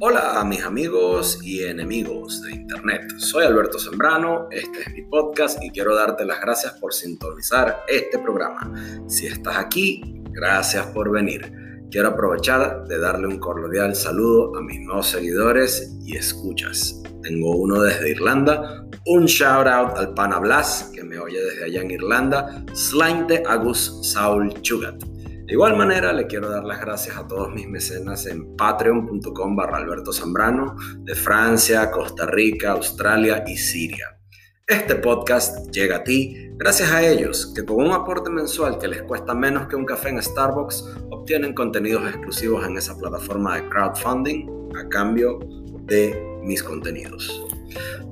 Hola mis amigos y enemigos de Internet. Soy Alberto Sembrano, este es mi podcast y quiero darte las gracias por sintonizar este programa. Si estás aquí, gracias por venir. Quiero aprovechar de darle un cordial saludo a mis nuevos seguidores y escuchas. Tengo uno desde Irlanda, un shout out al pana Blas, que me oye desde allá en Irlanda, Slainte Agus Saul Chugat. De igual manera, le quiero dar las gracias a todos mis mecenas en patreon.com barra Alberto Zambrano, de Francia, Costa Rica, Australia y Siria. Este podcast llega a ti gracias a ellos, que con un aporte mensual que les cuesta menos que un café en Starbucks, obtienen contenidos exclusivos en esa plataforma de crowdfunding a cambio de mis contenidos.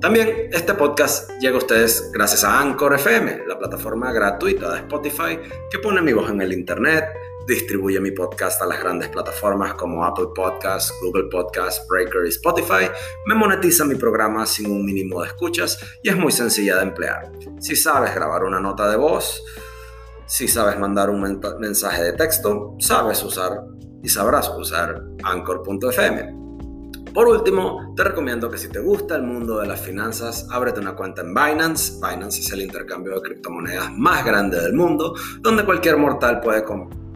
También este podcast llega a ustedes gracias a Anchor FM, la plataforma gratuita de Spotify que pone mi voz en el Internet, distribuye mi podcast a las grandes plataformas como Apple Podcasts, Google Podcasts, Breaker y Spotify, me monetiza mi programa sin un mínimo de escuchas y es muy sencilla de emplear. Si sabes grabar una nota de voz, si sabes mandar un mensaje de texto, sabes usar y sabrás usar Anchor.fm. Por último, te recomiendo que si te gusta el mundo de las finanzas, ábrete una cuenta en Binance. Binance es el intercambio de criptomonedas más grande del mundo, donde cualquier mortal puede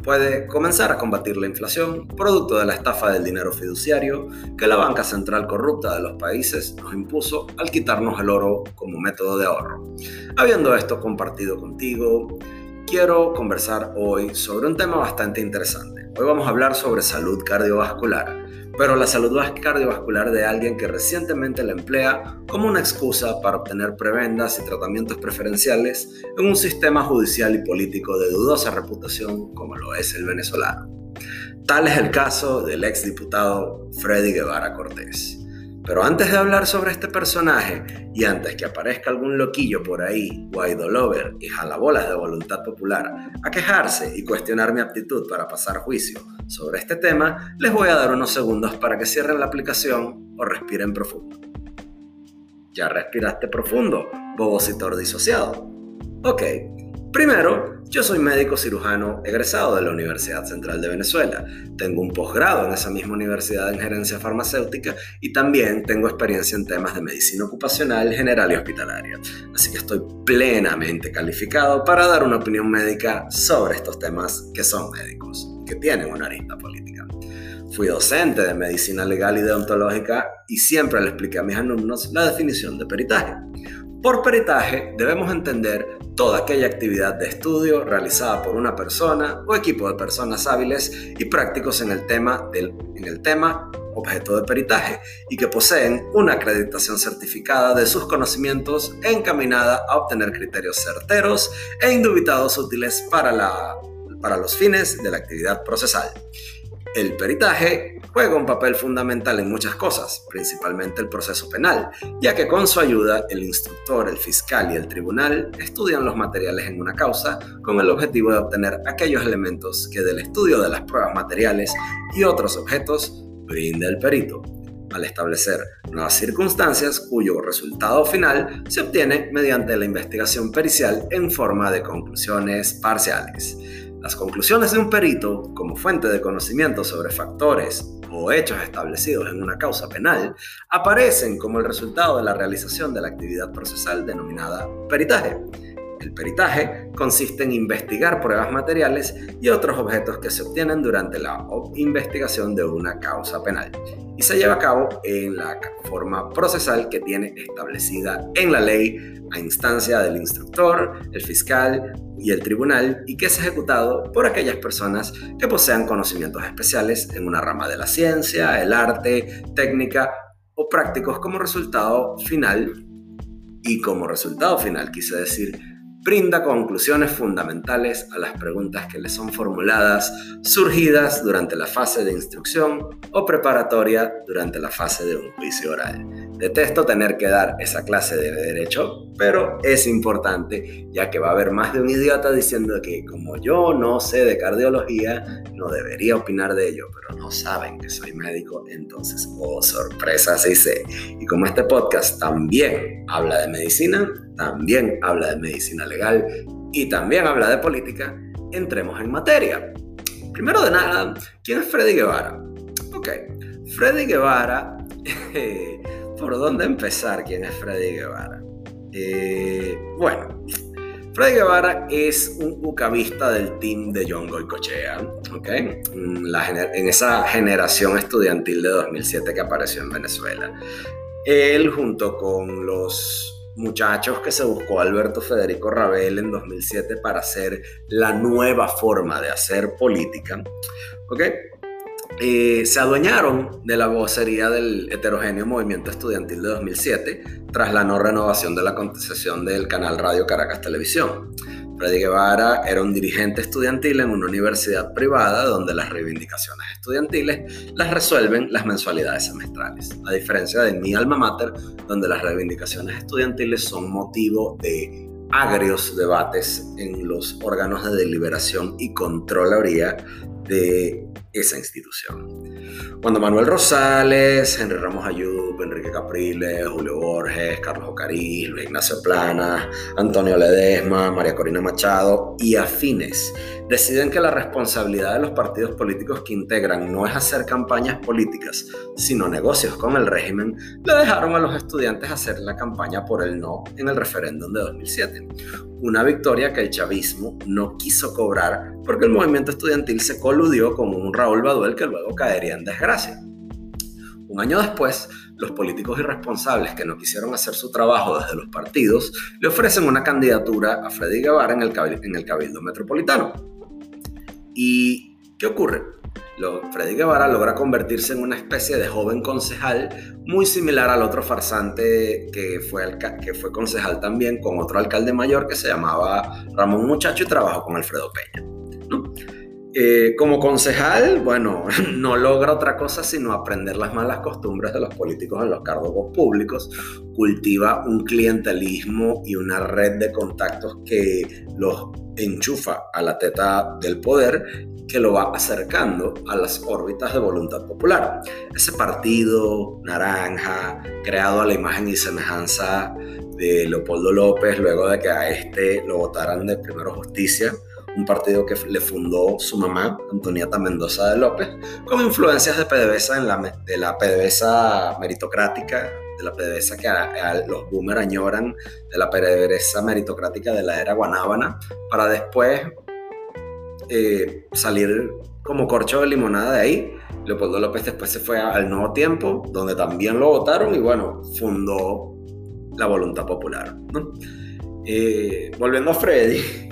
puede comenzar a combatir la inflación, producto de la estafa del dinero fiduciario que la banca central corrupta de los países nos impuso al quitarnos el oro como método de ahorro. Habiendo esto compartido contigo, quiero conversar hoy sobre un tema bastante interesante. Hoy vamos a hablar sobre salud cardiovascular pero la salud cardiovascular de alguien que recientemente la emplea como una excusa para obtener prebendas y tratamientos preferenciales en un sistema judicial y político de dudosa reputación como lo es el venezolano. Tal es el caso del exdiputado Freddy Guevara Cortés. Pero antes de hablar sobre este personaje y antes que aparezca algún loquillo por ahí, Guaido Lover y jalabolas de voluntad popular, a quejarse y cuestionar mi aptitud para pasar juicio sobre este tema, les voy a dar unos segundos para que cierren la aplicación o respiren profundo. ¿Ya respiraste profundo, bobocitor disociado? Ok, Primero, yo soy médico cirujano egresado de la Universidad Central de Venezuela. Tengo un posgrado en esa misma universidad en gerencia farmacéutica y también tengo experiencia en temas de medicina ocupacional, general y hospitalaria. Así que estoy plenamente calificado para dar una opinión médica sobre estos temas que son médicos, que tienen una arista política. Fui docente de medicina legal y deontológica y siempre le expliqué a mis alumnos la definición de peritaje. Por peritaje debemos entender toda aquella actividad de estudio realizada por una persona o equipo de personas hábiles y prácticos en el tema, del, en el tema objeto de peritaje y que poseen una acreditación certificada de sus conocimientos encaminada a obtener criterios certeros e indubitados útiles para, la, para los fines de la actividad procesal. El peritaje juega un papel fundamental en muchas cosas, principalmente el proceso penal, ya que con su ayuda el instructor, el fiscal y el tribunal estudian los materiales en una causa con el objetivo de obtener aquellos elementos que del estudio de las pruebas materiales y otros objetos brinda el perito, al establecer nuevas circunstancias cuyo resultado final se obtiene mediante la investigación pericial en forma de conclusiones parciales. Las conclusiones de un perito, como fuente de conocimiento sobre factores o hechos establecidos en una causa penal, aparecen como el resultado de la realización de la actividad procesal denominada peritaje. El peritaje consiste en investigar pruebas materiales y otros objetos que se obtienen durante la investigación de una causa penal y se lleva a cabo en la forma procesal que tiene establecida en la ley a instancia del instructor, el fiscal y el tribunal y que es ejecutado por aquellas personas que posean conocimientos especiales en una rama de la ciencia, el arte, técnica o prácticos como resultado final y como resultado final quise decir brinda conclusiones fundamentales a las preguntas que le son formuladas, surgidas durante la fase de instrucción o preparatoria durante la fase de un juicio oral. Detesto tener que dar esa clase de derecho, pero es importante ya que va a haber más de un idiota diciendo que como yo no sé de cardiología, no debería opinar de ello, pero no saben que soy médico, entonces, oh sorpresa, sí sé. Y como este podcast también habla de medicina, también habla de medicina legal y también habla de política, entremos en materia. Primero de nada, ¿quién es Freddy Guevara? Ok, Freddy Guevara, ¿por dónde empezar? ¿Quién es Freddy Guevara? Eh, bueno, Freddy Guevara es un ucavista del team de John Goycochea, ¿ok? en esa generación estudiantil de 2007 que apareció en Venezuela. Él, junto con los muchachos que se buscó Alberto Federico Rabel en 2007 para hacer la nueva forma de hacer política, ¿ok? Eh, se adueñaron de la vocería del heterogéneo movimiento estudiantil de 2007 tras la no renovación de la concesión del canal Radio Caracas Televisión. Freddy Guevara era un dirigente estudiantil en una universidad privada donde las reivindicaciones estudiantiles las resuelven las mensualidades semestrales, a diferencia de mi alma mater, donde las reivindicaciones estudiantiles son motivo de agrios debates en los órganos de deliberación y controlaría de esa institución. Cuando Manuel Rosales, Henry Ramos Ayub, Enrique Capriles, Julio Borges, Carlos Ocarí, Luis Ignacio Plana, Antonio Ledesma, María Corina Machado y afines deciden que la responsabilidad de los partidos políticos que integran no es hacer campañas políticas, sino negocios con el régimen, le dejaron a los estudiantes hacer la campaña por el no en el referéndum de 2007. Una victoria que el chavismo no quiso cobrar porque el movimiento estudiantil se coludió con un Raúl Baduel que luego caería en desgracia. Un año después, los políticos irresponsables que no quisieron hacer su trabajo desde los partidos le ofrecen una candidatura a Freddy Guevara en el, Cabildo Metropolitano. ¿Y qué ocurre? Freddy Guevara logra convertirse en una especie de joven concejal muy similar al otro farsante que fue concejal también con otro alcalde mayor que se llamaba Ramón Muchacho y trabajó con Alfredo Peña. Eh, como concejal, bueno, no logra otra cosa sino aprender las malas costumbres de los políticos en los cargos públicos, cultiva un clientelismo y una red de contactos que los enchufa a la teta del poder que lo va acercando a las órbitas de voluntad popular. Ese partido naranja, creado a la imagen y semejanza de Leopoldo López, luego de que a este lo votaran de Primero Justicia, un partido que le fundó su mamá, Antonieta Mendoza de López, con influencias de PDVSA en la, de la PDVSA meritocrática de la PDVSA que los boomers añoran, de la PDVSA meritocrática de la era guanábana, para después eh, salir como corcho de limonada de ahí. Leopoldo López después se fue al Nuevo Tiempo, donde también lo votaron y bueno, fundó la voluntad popular. Eh, volviendo a Freddy,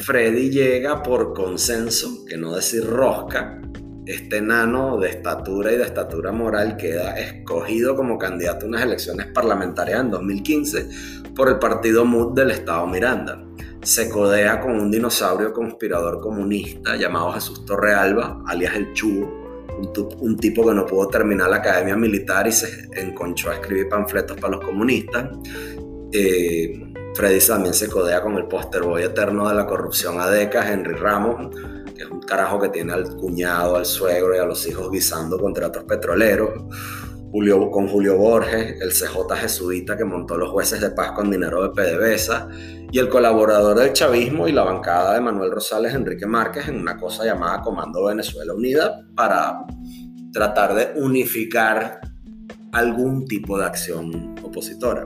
Freddy llega por consenso, que no decir rosca, este enano de estatura y de estatura moral queda escogido como candidato a unas elecciones parlamentarias en 2015 por el partido MUD del Estado Miranda. Se codea con un dinosaurio conspirador comunista llamado Jesús Torrealba, alias el Chugo, un, tipo que no pudo terminar la academia militar y se enconchó a escribir panfletos para los comunistas. Eh, Freddy también se codea con el póster boy eterno de la corrupción ADECA, Henry Ramos, que es un carajo que tiene al cuñado, al suegro y a los hijos guisando contratos petroleros. Julio, con Julio Borges, el CJ jesuita que montó los jueces de paz con dinero de PDVSA, y el colaborador del chavismo y la bancada de Manuel Rosales, Enrique Márquez, en una cosa llamada Comando Venezuela Unida, para tratar de unificar algún tipo de acción opositora.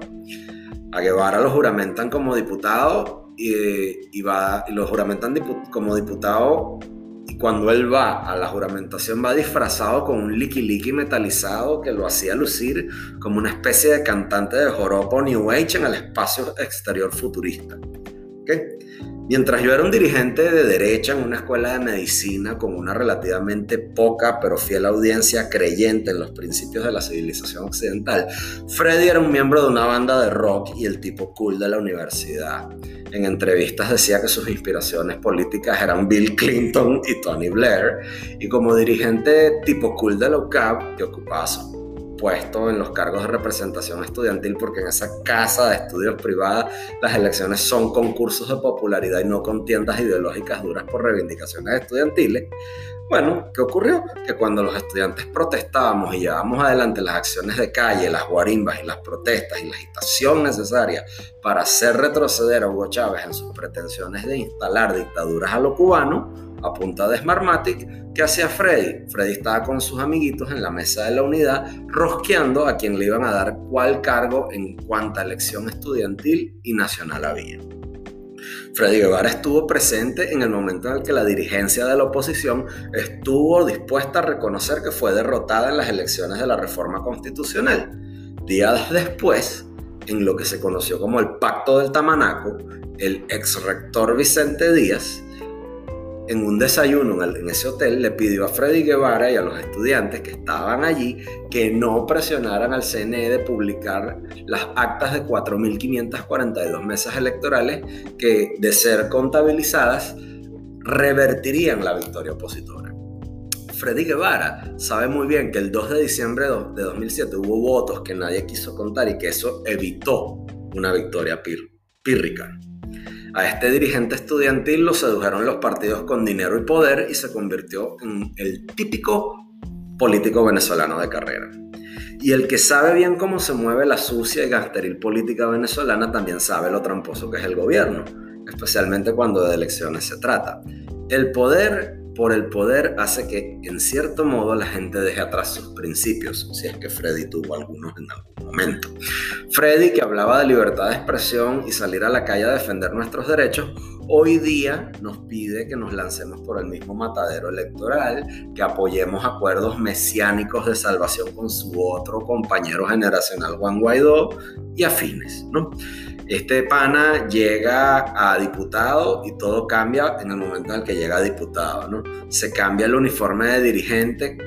A Guevara lo juramentan como diputado y, va, y lo juramentan como diputado y cuando él va a la juramentación va disfrazado con un liqui metalizado que lo hacía lucir como una especie de cantante de joropo New Age en el espacio exterior futurista. Mientras yo era un dirigente de derecha en una escuela de medicina con una relativamente poca pero fiel audiencia creyente en los principios de la civilización occidental, Freddy era un miembro de una banda de rock y el tipo cool de la universidad. En entrevistas decía que sus inspiraciones políticas eran Bill Clinton y Tony Blair, y como dirigente tipo cool de la UCAP, que ocupaba en los cargos de representación estudiantil porque en esa casa de estudios privada las elecciones son concursos de popularidad y no contiendas ideológicas duras por reivindicaciones estudiantiles. Bueno, ¿qué ocurrió? Que cuando los estudiantes protestábamos y llevábamos adelante las acciones de calle, las guarimbas y las protestas y la agitación necesaria para hacer retroceder a Hugo Chávez en sus pretensiones de instalar dictaduras a lo cubano, a punta de Smartmatic, ¿qué hacía Freddy? Freddy estaba con sus amiguitos en la mesa de la unidad, rosqueando a quien le iban a dar cuál cargo en cuanta elección estudiantil y nacional había. Freddy Guevara estuvo presente en el momento en el que la dirigencia de la oposición estuvo dispuesta a reconocer que fue derrotada en las elecciones de la reforma constitucional. Días después, en lo que se conoció como el Pacto del Tamanaco, el ex rector Vicente Díaz, en un desayuno en ese hotel, le pidió a Freddy Guevara y a los estudiantes que estaban allí que no presionaran al CNE de publicar las actas de 4.542 mesas electorales que, de ser contabilizadas, revertirían la victoria opositora. Freddy Guevara sabe muy bien que el 2 de diciembre de 2007 hubo votos que nadie quiso contar y que eso evitó una victoria pírrica. A este dirigente estudiantil lo sedujeron los partidos con dinero y poder y se convirtió en el típico político venezolano de carrera. Y el que sabe bien cómo se mueve la sucia y gasteril política venezolana también sabe lo tramposo que es el gobierno, especialmente cuando de elecciones se trata. El poder por el poder hace que, en cierto modo, la gente deje atrás sus principios, si es que Freddy tuvo algunos en algún momento. Freddy, que hablaba de libertad de expresión y salir a la calle a defender nuestros derechos, hoy día nos pide que nos lancemos por el mismo matadero electoral, que apoyemos acuerdos mesiánicos de salvación con su otro compañero generacional Juan Guaidó y afines, ¿no? Este pana llega a diputado y todo cambia en el momento en el que llega a diputado, ¿no? Se cambia el uniforme de dirigente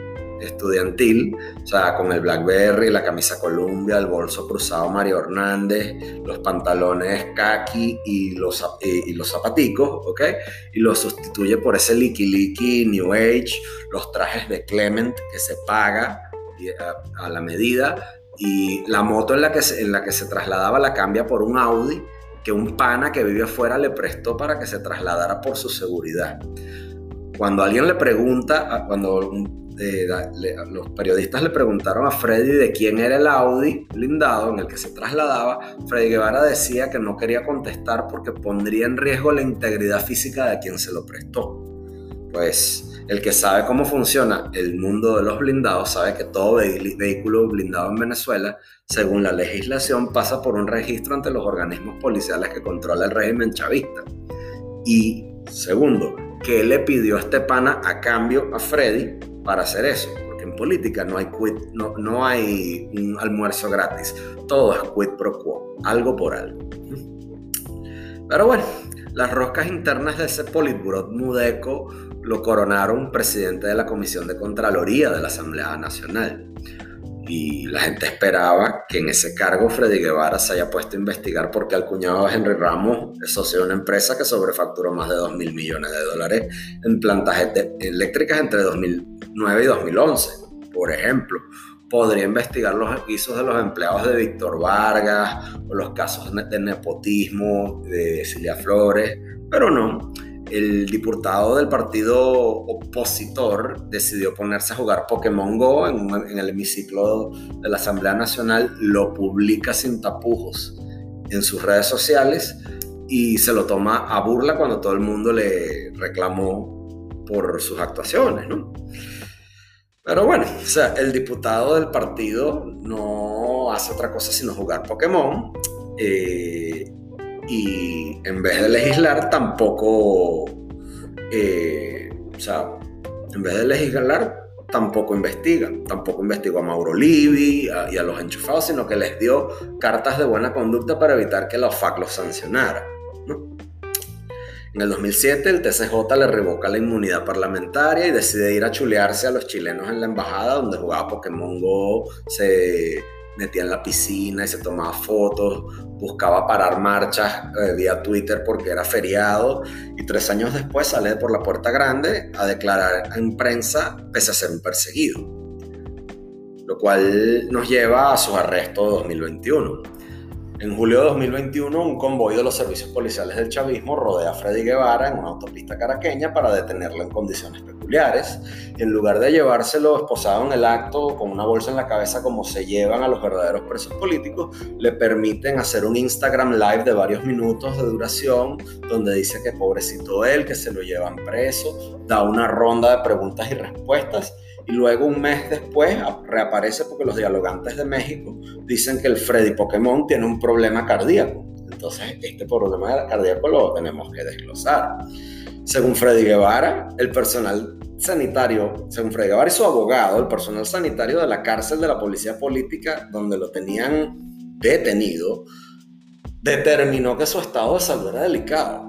estudiantil, o sea, con el Blackberry, la camisa Columbia, el bolso cruzado Mario Hernández, los pantalones khaki y los, y, zapaticos, ¿ok? Y lo sustituye por ese Licky New Age, los trajes de Clement que se paga a la medida y la moto en la, que se, en la que se trasladaba la cambia por un Audi que un pana que vive afuera le prestó para que se trasladara por su seguridad. Cuando alguien le pregunta, cuando eh, los periodistas le preguntaron a Freddy de quién era el Audi blindado en el que se trasladaba, Freddy Guevara decía que no quería contestar porque pondría en riesgo la integridad física de quien se lo prestó. Pues el que sabe cómo funciona el mundo de los blindados sabe que todo vehículo blindado en Venezuela, según la legislación, pasa por un registro ante los organismos policiales que controla el régimen chavista. Y segundo, ¿qué le pidió este pana a cambio a Freddy para hacer eso? Porque en política no hay, no, no hay un almuerzo gratis, todo es quid pro quo, algo por algo. Pero bueno, las roscas internas de ese Politburo mudeco lo coronaron presidente de la Comisión de Contraloría de la Asamblea Nacional. Y la gente esperaba que en ese cargo Freddy Guevara se haya puesto a investigar porque el cuñado de Henry Ramos es socio de una empresa que sobrefacturó más de 2 mil millones de dólares en plantas eléctricas entre 2009 y 2011, por ejemplo. Podría investigar los guisos de los empleados de Víctor Vargas o los casos de nepotismo de Cilia Flores, pero no el diputado del partido opositor decidió ponerse a jugar Pokémon Go en, el hemiciclo de la Asamblea Nacional, lo publica sin tapujos en sus redes sociales y se lo toma a burla cuando todo el mundo le reclamó por sus actuaciones, ¿no? Pero bueno, o sea, el diputado del partido no hace otra cosa sino jugar Pokémon. Eh, y en vez de legislar tampoco, eh, o sea, en vez de legislar tampoco investiga, tampoco investigó a Mauro Livi y a los enchufados, sino que les dio cartas de buena conducta para evitar que la OFAC los sancionara. En el 2007 el TCJ le revoca la inmunidad parlamentaria y decide ir a chulearse a los chilenos en la embajada donde jugaba Pokémon Go, se metía en la piscina y se tomaba fotos, buscaba parar marchas eh, vía Twitter porque era feriado y tres años después sale por la puerta grande a declarar en prensa pese a ser un perseguido, lo cual nos lleva a su arresto 2021. En julio de 2021, un convoy de los servicios policiales del chavismo rodea a Freddy Guevara en una autopista caraqueña para detenerlo en condiciones peculiares. En lugar de llevárselo esposado en el acto con una bolsa en la cabeza como se llevan a los verdaderos presos políticos, le permiten hacer un Instagram live de varios minutos de duración donde dice que pobrecito él, que se lo llevan preso, da una ronda de preguntas y respuestas y luego un mes después reaparece porque los dialogantes de México dicen que el Freddy Pokémon tiene un problema cardíaco. Entonces, este problema cardíaco lo tenemos que desglosar. Según Freddy Guevara, el personal sanitario, según Freddy Guevara y su abogado, el personal sanitario de la cárcel de la policía política, donde lo tenían detenido, determinó que su estado de salud era delicado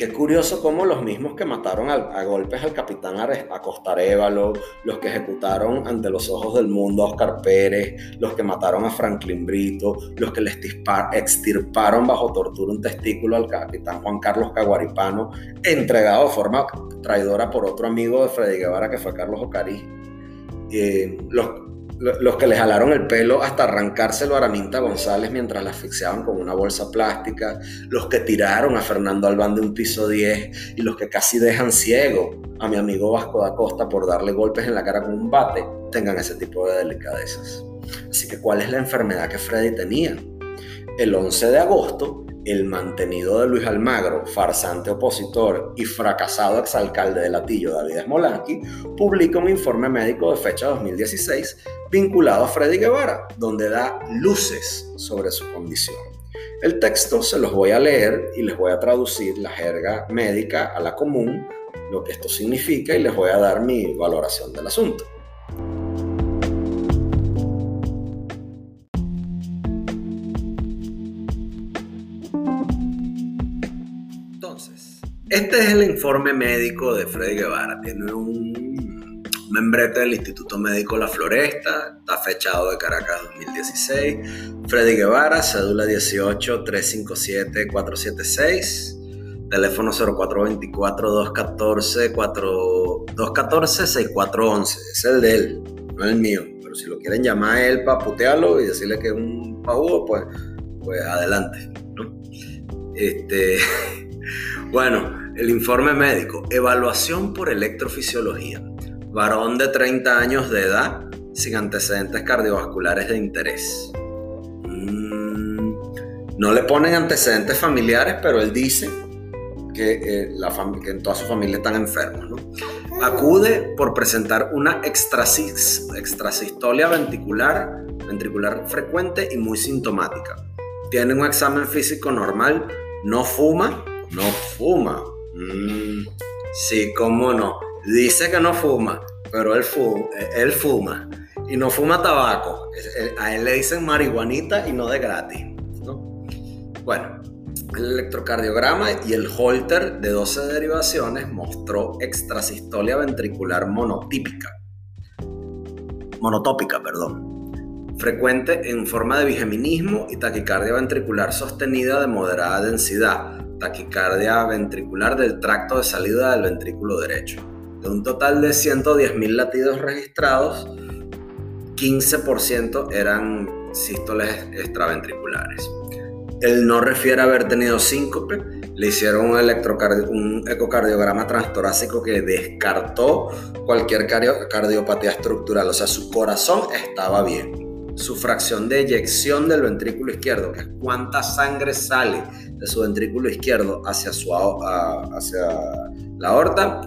Qué curioso cómo los mismos que mataron a, golpes al capitán Acosta Arevalo, los que ejecutaron ante los ojos del mundo a Oscar Pérez, los que mataron a Franklin Brito, los que le extirparon bajo tortura un testículo al capitán Juan Carlos Caguaripano, entregado de forma traidora por otro amigo de Freddy Guevara que fue Carlos Ocari. Eh, los, los que le jalaron el pelo hasta arrancárselo a Araminta González mientras la asfixiaban con una bolsa plástica, los que tiraron a Fernando Albán de un piso 10 y los que casi dejan ciego a mi amigo Vasco da Costa por darle golpes en la cara con un bate, tengan ese tipo de delicadezas. Así que, ¿cuál es la enfermedad que Freddy tenía? El 11 de agosto, el mantenido de Luis Almagro, farsante opositor y fracasado exalcalde de Latillo, David Smolanqui, publica un informe médico de fecha 2016 vinculado a Freddy Guevara, donde da luces sobre su condición. El texto se los voy a leer y les voy a traducir la jerga médica a la común, lo que esto significa y les voy a dar mi valoración del asunto. Este es el informe médico de Freddy Guevara. Tiene un membrete del Instituto Médico La Floresta, está fechado de Caracas 2016. Freddy Guevara, cédula 18-357-476, teléfono 0424-214-6411, es el de él, no el mío. Pero si lo quieren llamar a él para putearlo y decirle que es un pajudo, pues, pues adelante. Este, bueno, el informe médico, evaluación por electrofisiología varón de 30 años de edad sin antecedentes cardiovasculares de interés. Mm, no le ponen antecedentes familiares, pero él dice que, eh, la que en toda su familia están enfermos. Acude por presentar una extrasistolia ventricular, ventricular frecuente y muy sintomática. Tiene un examen físico normal, no fuma, no fuma. Mm, sí, cómo no Dice que no fuma, pero él fuma, él fuma. Y no fuma tabaco. A él le dicen marihuanita y no de gratis. Bueno, el electrocardiograma y el holter de 12 derivaciones mostró extrasistolia ventricular monotípica. Monotópica, perdón. Frecuente en forma de bigeminismo y taquicardia ventricular sostenida de moderada densidad. Taquicardia ventricular del tracto de salida del ventrículo derecho. De un total de 110.000 latidos registrados, 15% eran sístoles extraventriculares. Él no refiere a haber tenido síncope, le hicieron un, un ecocardiograma transtorácico que descartó cualquier cardiopatía estructural, o sea, su corazón estaba bien. Su fracción de eyección del ventrículo izquierdo, que es cuánta sangre sale de su ventrículo izquierdo hacia, su, hacia la aorta,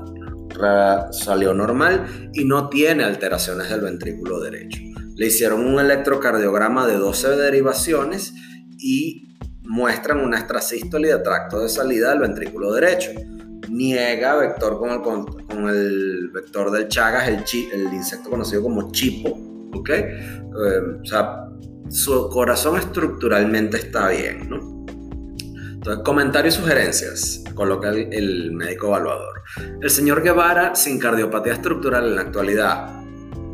salió normal y no tiene alteraciones del ventrículo derecho. Le hicieron un electrocardiograma de 12 derivaciones y muestran una extrasístole de tracto de salida del ventrículo derecho. Niega vector con el, con el vector del Chagas, el, el insecto conocido como chipo. ¿Ok? Eh, o sea, su corazón estructuralmente está bien, ¿no? Entonces, comentarios y sugerencias, coloca el, médico evaluador. El señor Guevara sin cardiopatía estructural en la actualidad,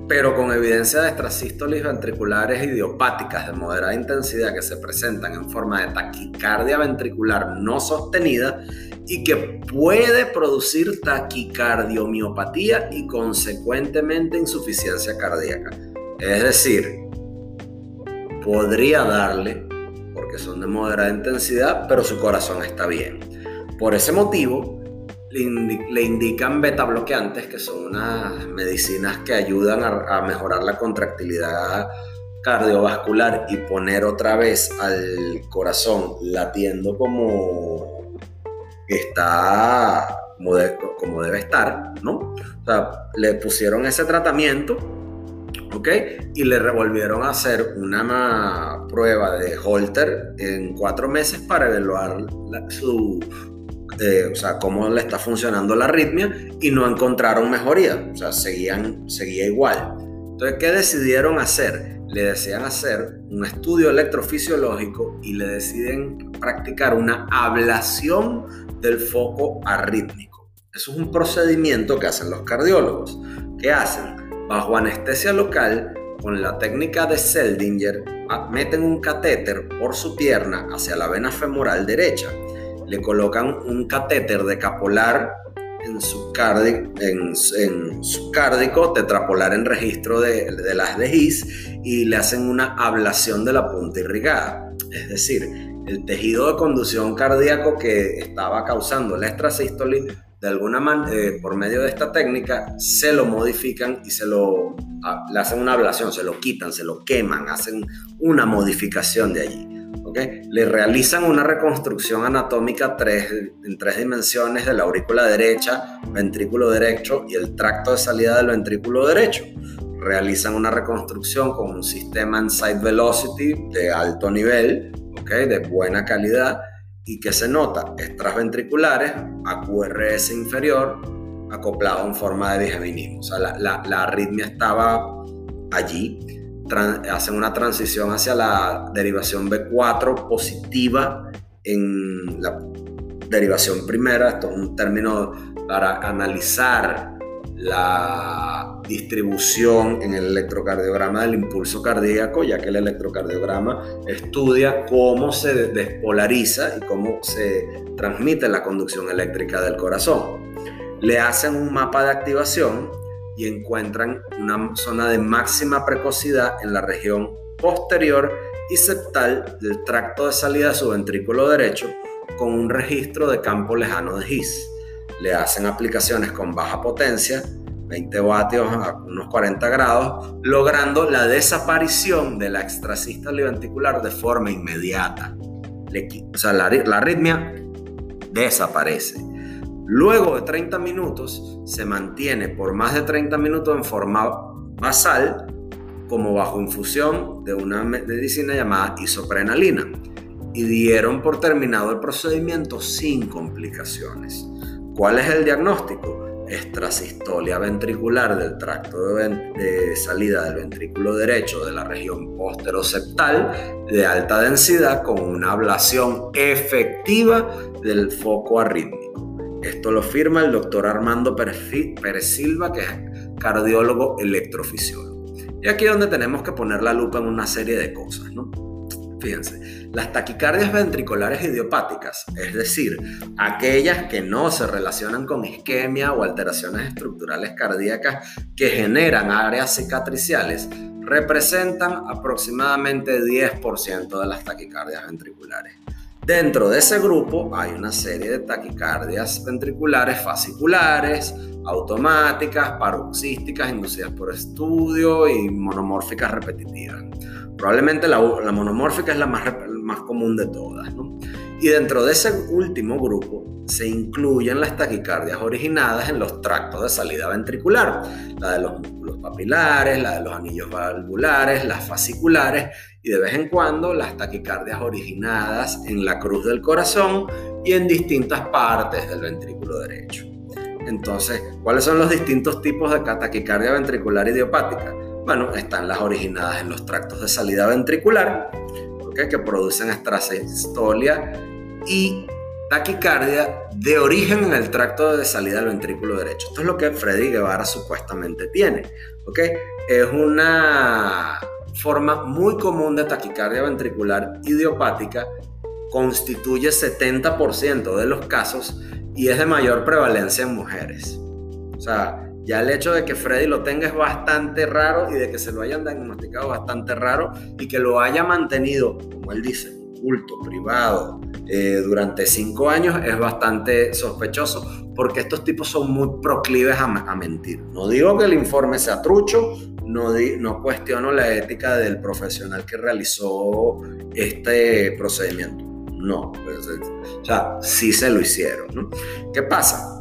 pero con evidencia de extrasístoles ventriculares idiopáticas de moderada intensidad que se presentan en forma de taquicardia ventricular no sostenida y que puede producir taquicardiomiopatía y consecuentemente insuficiencia cardíaca. Es decir, podría darle porque son de moderada intensidad, pero su corazón está bien. Por ese motivo, le, indican beta bloqueantes, que son unas medicinas que ayudan a, mejorar la contractilidad cardiovascular y poner otra vez al corazón latiendo como está como, debe estar, ¿no? O sea, le pusieron ese tratamiento, ¿ok? Y le revolvieron a hacer una prueba de Holter en cuatro meses para evaluar su o sea, cómo le está funcionando la arritmia y no encontraron mejoría, o sea, seguían, seguía igual. Entonces, ¿qué decidieron hacer? Le decían hacer un estudio electrofisiológico y le deciden practicar una ablación del foco arrítmico. Eso es un procedimiento que hacen los cardiólogos. ¿Qué hacen? Bajo anestesia local, con la técnica de Seldinger, meten un catéter por su pierna hacia la vena femoral derecha le colocan un catéter de capolar en su, en, su cárdico, tetrapolar en registro de, las de His y le hacen una ablación de la punta irrigada. Es decir, el tejido de conducción cardíaco que estaba causando la extrasístole, de alguna manera, eh, por medio de esta técnica, se lo modifican y se lo ah, le hacen una ablación, se lo quitan, se lo queman, hacen una modificación de allí. Le realizan una reconstrucción anatómica en tres dimensiones de la aurícula derecha, ventrículo derecho y el tracto de salida del ventrículo derecho. Realizan una reconstrucción con un sistema en side velocity de alto nivel, de buena calidad y que se nota extras ventriculares, AQRS inferior, acoplado en forma de bigeminismo. O sea, la, la arritmia estaba allí hacen una transición hacia la derivación B4 positiva en la derivación primera. Esto es un término para analizar la distribución en el electrocardiograma del impulso cardíaco, ya que el electrocardiograma estudia cómo se despolariza y cómo se transmite la conducción eléctrica del corazón. Le hacen un mapa de activación y encuentran una zona de máxima precocidad en la región posterior y septal del tracto de salida de su ventrículo derecho con un registro de campo lejano de His. Le hacen aplicaciones con baja potencia, 20 vatios a unos 40 grados, logrando la desaparición de la extrasístole ventricular de forma inmediata. O sea, la, la arritmia desaparece. Luego de 30 minutos se mantiene por más de 30 minutos en forma basal como bajo infusión de una medicina llamada isoprenalina y dieron por terminado el procedimiento sin complicaciones. ¿Cuál es el diagnóstico? Extrasistolia ventricular del tracto de, salida del ventrículo derecho de la región posteroseptal de alta densidad con una ablación efectiva del foco arrítmico. Esto lo firma el doctor Armando Pérez Silva, que es cardiólogo electrofisiólogo. Y aquí es donde tenemos que poner la lupa en una serie de cosas, ¿no? Fíjense, las taquicardias ventriculares idiopáticas, es decir, aquellas que no se relacionan con isquemia o alteraciones estructurales cardíacas que generan áreas cicatriciales, representan aproximadamente 10% de las taquicardias ventriculares. Dentro de ese grupo hay una serie de taquicardias ventriculares fasciculares, automáticas, paroxísticas inducidas por estudio y monomórficas repetitivas. Probablemente la, monomórfica es la más, más común de todas. Y dentro de ese último grupo se incluyen las taquicardias originadas en los tractos de salida ventricular, la de los músculos papilares, la de los anillos valvulares, las fasciculares y de vez en cuando las taquicardias originadas en la cruz del corazón y en distintas partes del ventrículo derecho. Entonces, ¿cuáles son los distintos tipos de taquicardia ventricular idiopática? Bueno, están las originadas en los tractos de salida ventricular, que producen estrasistolia y taquicardia de origen en el tracto de salida del ventrículo derecho. Esto es lo que Freddy Guevara supuestamente tiene. ¿okay? Es una forma muy común de taquicardia ventricular idiopática, constituye 70% de los casos y es de mayor prevalencia en mujeres. O sea, ya el hecho de que Freddy lo tenga es bastante raro y de que se lo hayan diagnosticado bastante raro y que lo haya mantenido, como él dice, oculto, privado, eh, durante cinco años es bastante sospechoso porque estos tipos son muy proclives a, mentir. No digo que el informe sea trucho, no, no cuestiono la ética del profesional que realizó este procedimiento. No, pues, o sea, sí se lo hicieron. ¿Qué pasa?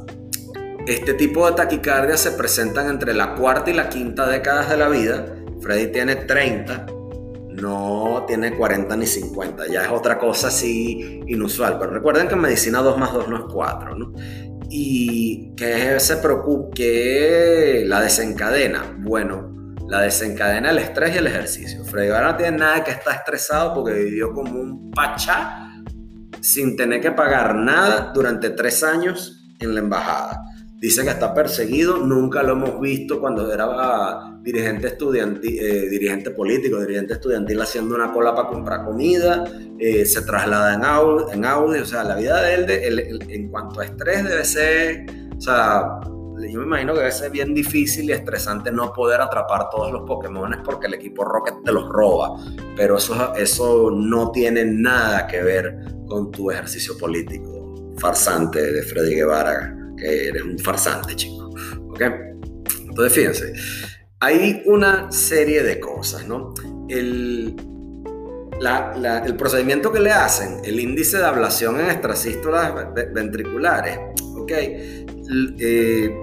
Este tipo de taquicardia se presentan entre la cuarta y la quinta décadas de la vida. Freddy tiene 30, no tiene 40 ni 50, ya es otra cosa así inusual. Pero recuerden que en medicina 2 más 2 no es 4, ¿no? Y que se preocupa, que la desencadena. Bueno, la desencadena el estrés y el ejercicio. Freddy Guevara no tiene nada que estar estresado porque vivió como un pachá sin tener que pagar nada durante tres años en la embajada. Dice que está perseguido, nunca lo hemos visto cuando era dirigente estudiantil, eh, dirigente político, dirigente estudiantil haciendo una cola para comprar comida, eh, se traslada en en audio, o sea, la vida de él, en cuanto a estrés debe ser, o sea, yo me imagino que debe ser bien difícil y estresante no poder atrapar todos los Pokémon porque el equipo Rocket te los roba, pero eso, eso no tiene nada que ver con tu ejercicio político farsante de Freddy Guevara eres un farsante, chico. ¿Ok? Entonces, fíjense, hay una serie de cosas, ¿no? El, el procedimiento que le hacen, el índice de ablación en extrasístolas ventriculares, ¿ok? Eh,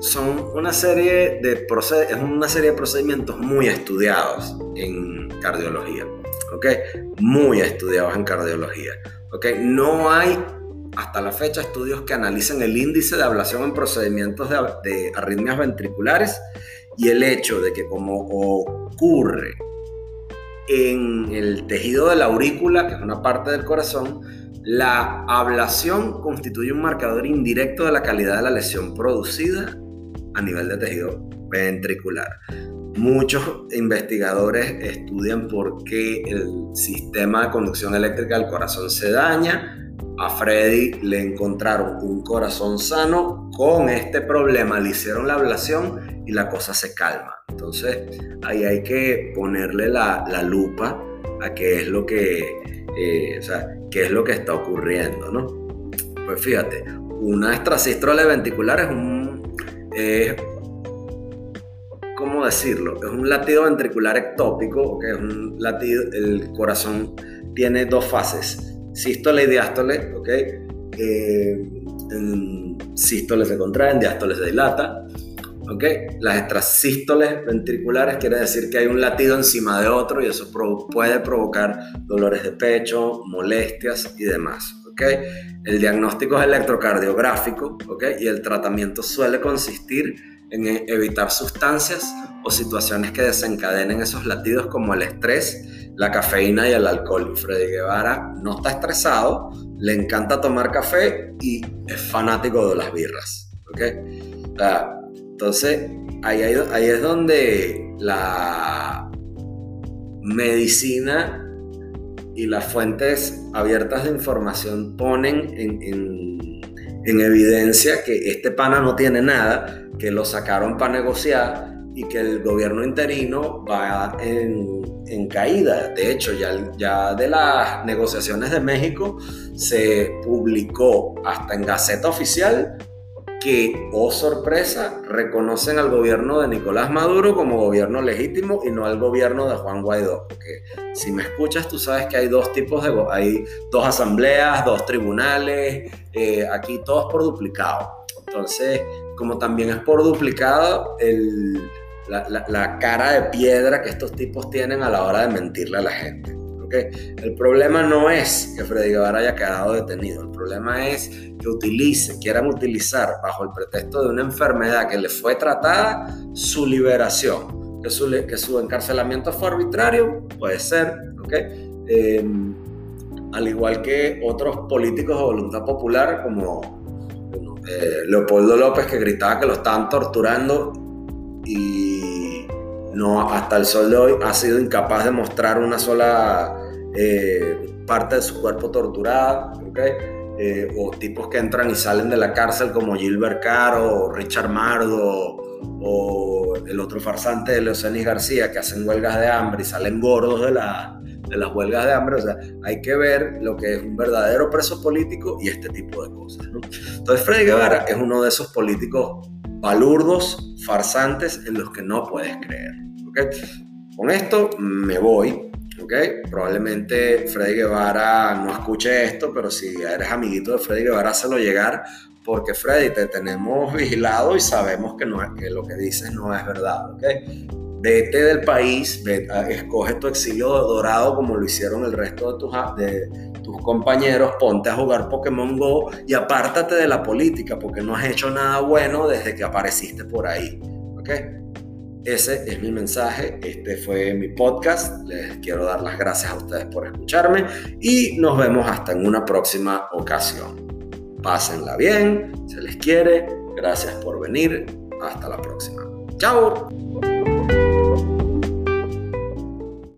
son una serie de es una serie de procedimientos muy estudiados en cardiología, ¿ok? Muy estudiados en cardiología, ¿ok? No hay hasta la fecha estudios que analicen el índice de ablación en procedimientos de, arritmias ventriculares y el hecho de que como ocurre en el tejido de la aurícula, que es una parte del corazón, la ablación constituye un marcador indirecto de la calidad de la lesión producida a nivel de tejido ventricular. Muchos investigadores estudian por qué el sistema de conducción eléctrica del corazón se daña a Freddy le encontraron un corazón sano con este problema, le hicieron la ablación y la cosa se calma. Entonces ahí hay que ponerle la, lupa a qué es lo que, eh, o sea, qué es lo que está ocurriendo, ¿no? Pues fíjate, una extrasístole ventricular es un, ¿cómo decirlo? Es un latido ventricular ectópico, que es un latido, el corazón tiene dos fases sístole y diástole, ¿ok? Eh, sístole se contraen, diástole se dilata, ¿ok? Las extrasístoles ventriculares quiere decir que hay un latido encima de otro y eso puede provocar dolores de pecho, molestias y demás, ¿ok? El diagnóstico es electrocardiográfico, ¿ok? Y el tratamiento suele consistir en evitar sustancias o situaciones que desencadenen esos latidos como el estrés, la cafeína y el alcohol. Freddy Guevara no está estresado, le encanta tomar café y es fanático de las birras. entonces, ahí, es donde la medicina y las fuentes abiertas de información ponen en, en evidencia que este pana no tiene nada, que lo sacaron para negociar y que el gobierno interino va en, en caída. De hecho, ya, ya de las negociaciones de México se publicó hasta en Gaceta Oficial que, oh sorpresa, reconocen al gobierno de Nicolás Maduro como gobierno legítimo y no al gobierno de Juan Guaidó. Porque si me escuchas, tú sabes que hay dos tipos de... Hay dos asambleas, dos tribunales, eh, aquí todos por duplicado. Entonces, como también es por duplicado, el, la, cara de piedra que estos tipos tienen a la hora de mentirle a la gente. ¿okay? El problema no es que Freddy Guevara haya quedado detenido, el problema es que utilice, quieran utilizar bajo el pretexto de una enfermedad que le fue tratada su liberación, que su, que su encarcelamiento fue arbitrario, puede ser, ¿okay? Em, al igual que otros políticos de voluntad popular como eh, Leopoldo López que gritaba que lo estaban torturando y no hasta el sol de hoy ha sido incapaz de mostrar una sola eh, parte de su cuerpo torturada, eh, o tipos que entran y salen de la cárcel como Gilbert Caro, Richard Mardo, o el otro farsante de Leocenis García, que hacen huelgas de hambre y salen gordos de la, de las huelgas de hambre. O sea, hay que ver lo que es un verdadero preso político y este tipo de cosas. Entonces, Freddy Guevara es uno de esos políticos balurdos, farsantes, en los que no puedes creer. Con esto me voy. Probablemente Freddy Guevara no escuche esto, pero si eres amiguito de Freddy Guevara, lo llegar porque Freddy te tenemos vigilado y sabemos que, no que lo que dices no es verdad, ¿ok? Vete del país, escoge tu exilio dorado como lo hicieron el resto de tus, de tus compañeros, ponte a jugar Pokémon Go y apártate de la política porque no has hecho nada bueno desde que apareciste por ahí, ¿ok? Ese es mi mensaje, este fue mi podcast, les quiero dar las gracias a ustedes por escucharme y nos vemos hasta en una próxima ocasión. Pásenla bien, se les quiere, gracias por venir, hasta la próxima. Chao.